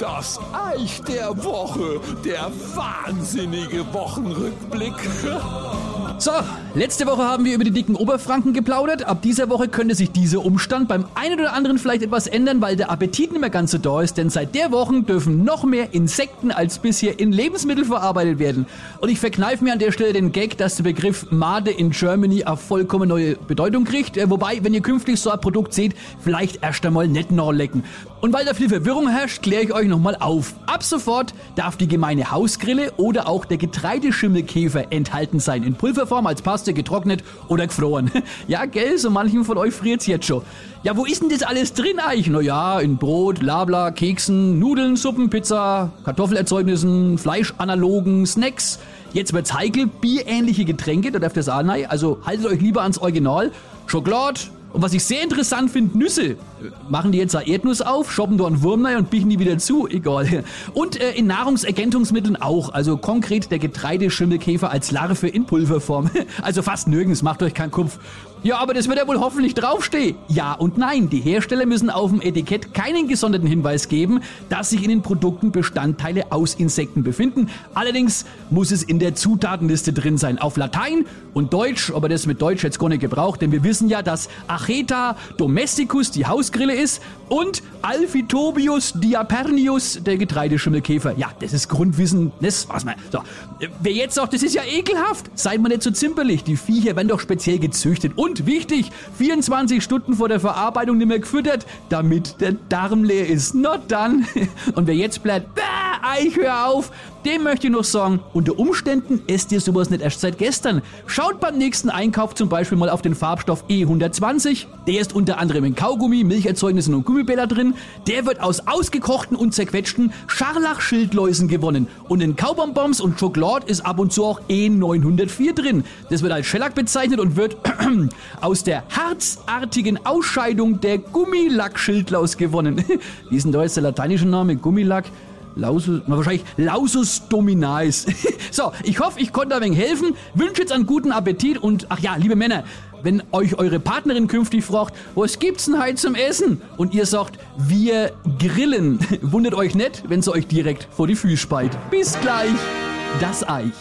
Das Eich der Woche, der wahnsinnige Wochenrückblick. So, letzte Woche haben wir über die dicken Oberfranken geplaudert. Ab dieser Woche könnte sich dieser Umstand beim einen oder anderen vielleicht etwas ändern, weil der Appetit nicht mehr ganz so da ist. Denn seit der Woche dürfen noch mehr Insekten als bisher in Lebensmittel verarbeitet werden. Und ich verkneife mir an der Stelle den Gag, dass der Begriff Made in Germany eine vollkommen neue Bedeutung kriegt. Äh, wobei, wenn ihr künftig so ein Produkt seht, vielleicht erst einmal nicht lecken. Und weil da viel Verwirrung herrscht, kläre ich euch nochmal auf. Ab sofort darf die gemeine Hausgrille oder auch der Getreideschimmelkäfer enthalten sein. In Pulverform als Paste, getrocknet oder gefroren. Ja, gell, so manchen von euch friert's jetzt schon. Ja, wo ist denn das alles drin eigentlich? Naja, in Brot, Labla, Keksen, Nudeln, Suppen, Pizza, Kartoffelerzeugnissen, Fleischanalogen, Snacks. Jetzt wird's heikel, bierähnliche Getränke, da darf das auch rein. Also haltet euch lieber ans Original. Schokolade, und was ich sehr interessant finde, Nüsse. Machen die jetzt eine Erdnuss auf, shoppen da einen Wurm rein und biegen die wieder zu, egal. Und äh, in Nahrungsergänzungsmitteln auch, also konkret der Getreideschimmelkäfer als Larve in Pulverform. Also fast nirgends, macht euch keinen Kopf. Ja, aber das wird ja wohl hoffentlich draufstehen. Ja und nein, die Hersteller müssen auf dem Etikett keinen gesonderten Hinweis geben, dass sich in den Produkten Bestandteile aus Insekten befinden. Allerdings muss es in der Zutatenliste drin sein, auf Latein und Deutsch, aber das mit Deutsch jetzt gar nicht gebraucht, denn wir wissen ja, dass Acheta domesticus die Hausgrille ist und Alphitobius diapernius der Getreideschimmelkäfer. Ja, das ist Grundwissen, das was man. So, wer jetzt sagt, das ist ja ekelhaft, seid mal nicht so zimperlich. Die Viecher werden doch speziell gezüchtet und und wichtig, 24 Stunden vor der Verarbeitung nicht mehr gefüttert, damit der Darm leer ist. Not dann. Und wer jetzt bleibt, bäh, ich hör auf, dem möchte ich noch sagen, unter Umständen esst ihr sowas nicht erst seit gestern. Schaut beim nächsten Einkauf zum Beispiel mal auf den Farbstoff E120. Der ist unter anderem in Kaugummi, Milcherzeugnissen und Gummibäller drin. Der wird aus ausgekochten und zerquetschten Scharlachschildläusen gewonnen. Und in Kaubonbons und Schokolade ist ab und zu auch E904 drin. Das wird als Shellac bezeichnet und wird aus der harzartigen Ausscheidung der Gummilackschildlaus gewonnen. Wie ist denn da jetzt der lateinische Name? Gummilack? Lausus, wahrscheinlich Lausus dominais. so, ich hoffe, ich konnte ein wenig helfen. Wünsche jetzt einen guten Appetit und ach ja, liebe Männer, wenn euch eure Partnerin künftig fragt, was gibt's denn heute zum Essen? Und ihr sagt, wir grillen. Wundert euch nicht, wenn sie euch direkt vor die Füße speit. Bis gleich, das Eich.